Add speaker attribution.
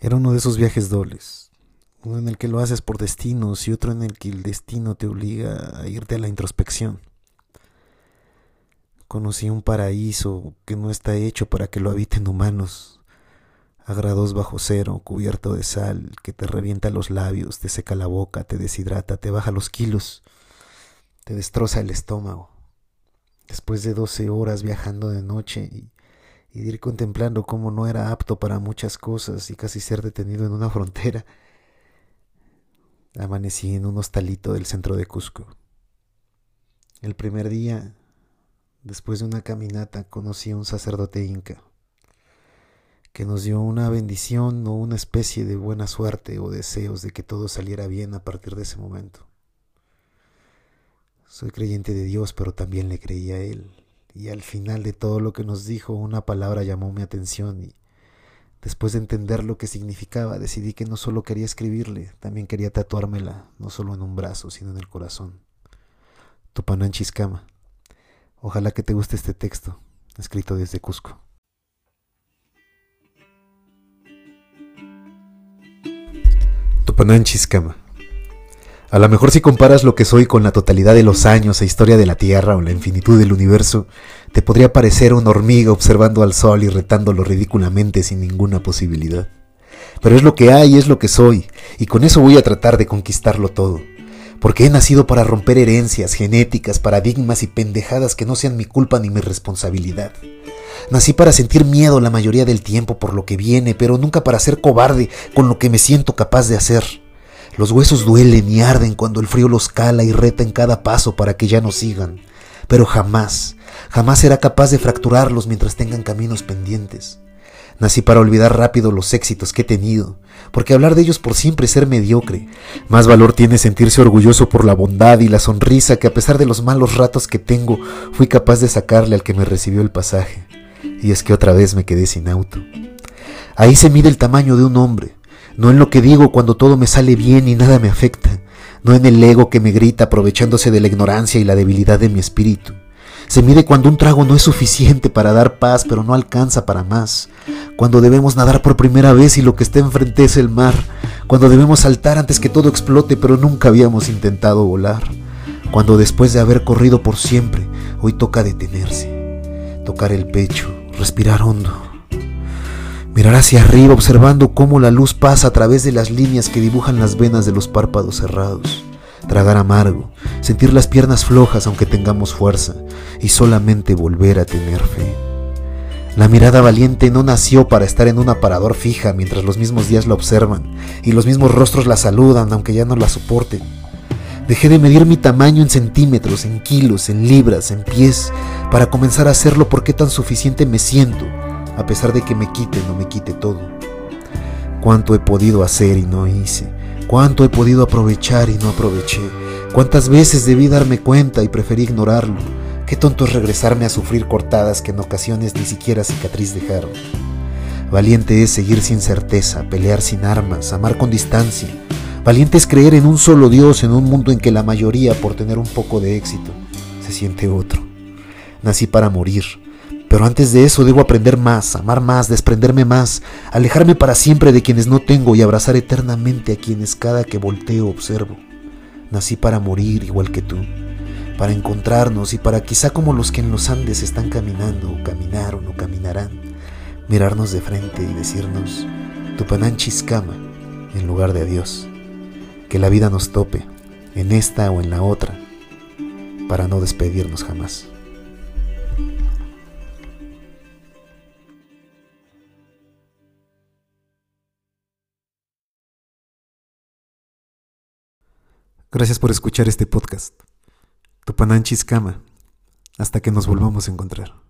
Speaker 1: Era uno de esos viajes dobles, uno en el que lo haces por destinos y otro en el que el destino te obliga a irte a la introspección. Conocí un paraíso que no está hecho para que lo habiten humanos, a bajo cero, cubierto de sal, que te revienta los labios, te seca la boca, te deshidrata, te baja los kilos, te destroza el estómago. Después de doce horas viajando de noche y y de ir contemplando cómo no era apto para muchas cosas y casi ser detenido en una frontera, amanecí en un hostalito del centro de Cusco. El primer día, después de una caminata, conocí a un sacerdote inca que nos dio una bendición o una especie de buena suerte o deseos de que todo saliera bien a partir de ese momento. Soy creyente de Dios, pero también le creía a Él y al final de todo lo que nos dijo una palabra llamó mi atención y después de entender lo que significaba decidí que no solo quería escribirle, también quería tatuármela, no solo en un brazo, sino en el corazón. Tupanán Chiscama. Ojalá que te guste este texto, escrito desde Cusco. Tupanán Chiscama. A lo mejor si comparas lo que soy con la totalidad de los años e historia de la Tierra o la infinitud del universo, te podría parecer una hormiga observando al sol y retándolo ridículamente sin ninguna posibilidad. Pero es lo que hay, es lo que soy, y con eso voy a tratar de conquistarlo todo. Porque he nacido para romper herencias, genéticas, paradigmas y pendejadas que no sean mi culpa ni mi responsabilidad. Nací para sentir miedo la mayoría del tiempo por lo que viene, pero nunca para ser cobarde con lo que me siento capaz de hacer. Los huesos duelen y arden cuando el frío los cala y reta en cada paso para que ya no sigan. Pero jamás, jamás será capaz de fracturarlos mientras tengan caminos pendientes. Nací para olvidar rápido los éxitos que he tenido, porque hablar de ellos por siempre es ser mediocre. Más valor tiene sentirse orgulloso por la bondad y la sonrisa que a pesar de los malos ratos que tengo, fui capaz de sacarle al que me recibió el pasaje. Y es que otra vez me quedé sin auto. Ahí se mide el tamaño de un hombre, no en lo que digo cuando todo me sale bien y nada me afecta, no en el ego que me grita aprovechándose de la ignorancia y la debilidad de mi espíritu. Se mide cuando un trago no es suficiente para dar paz, pero no alcanza para más. Cuando debemos nadar por primera vez y lo que está enfrente es el mar. Cuando debemos saltar antes que todo explote, pero nunca habíamos intentado volar. Cuando después de haber corrido por siempre, hoy toca detenerse, tocar el pecho, respirar hondo mirar hacia arriba observando cómo la luz pasa a través de las líneas que dibujan las venas de los párpados cerrados, tragar amargo, sentir las piernas flojas aunque tengamos fuerza y solamente volver a tener fe. La mirada valiente no nació para estar en un aparador fija mientras los mismos días la observan y los mismos rostros la saludan aunque ya no la soporten. Dejé de medir mi tamaño en centímetros, en kilos, en libras, en pies, para comenzar a hacerlo porque tan suficiente me siento a pesar de que me quite, no me quite todo. Cuánto he podido hacer y no hice, cuánto he podido aprovechar y no aproveché, cuántas veces debí darme cuenta y preferí ignorarlo. Qué tonto es regresarme a sufrir cortadas que en ocasiones ni siquiera cicatriz dejaron. Valiente es seguir sin certeza, pelear sin armas, amar con distancia. Valiente es creer en un solo Dios en un mundo en que la mayoría, por tener un poco de éxito, se siente otro. Nací para morir, pero antes de eso debo aprender más, amar más, desprenderme más, alejarme para siempre de quienes no tengo y abrazar eternamente a quienes cada que volteo observo. Nací para morir igual que tú, para encontrarnos y para quizá como los que en los Andes están caminando o caminaron o caminarán, mirarnos de frente y decirnos Tupanán Chiscama en lugar de adiós. Que la vida nos tope, en esta o en la otra, para no despedirnos jamás. Gracias por escuchar este podcast. Tupananchis Cama. Hasta que nos volvamos a encontrar.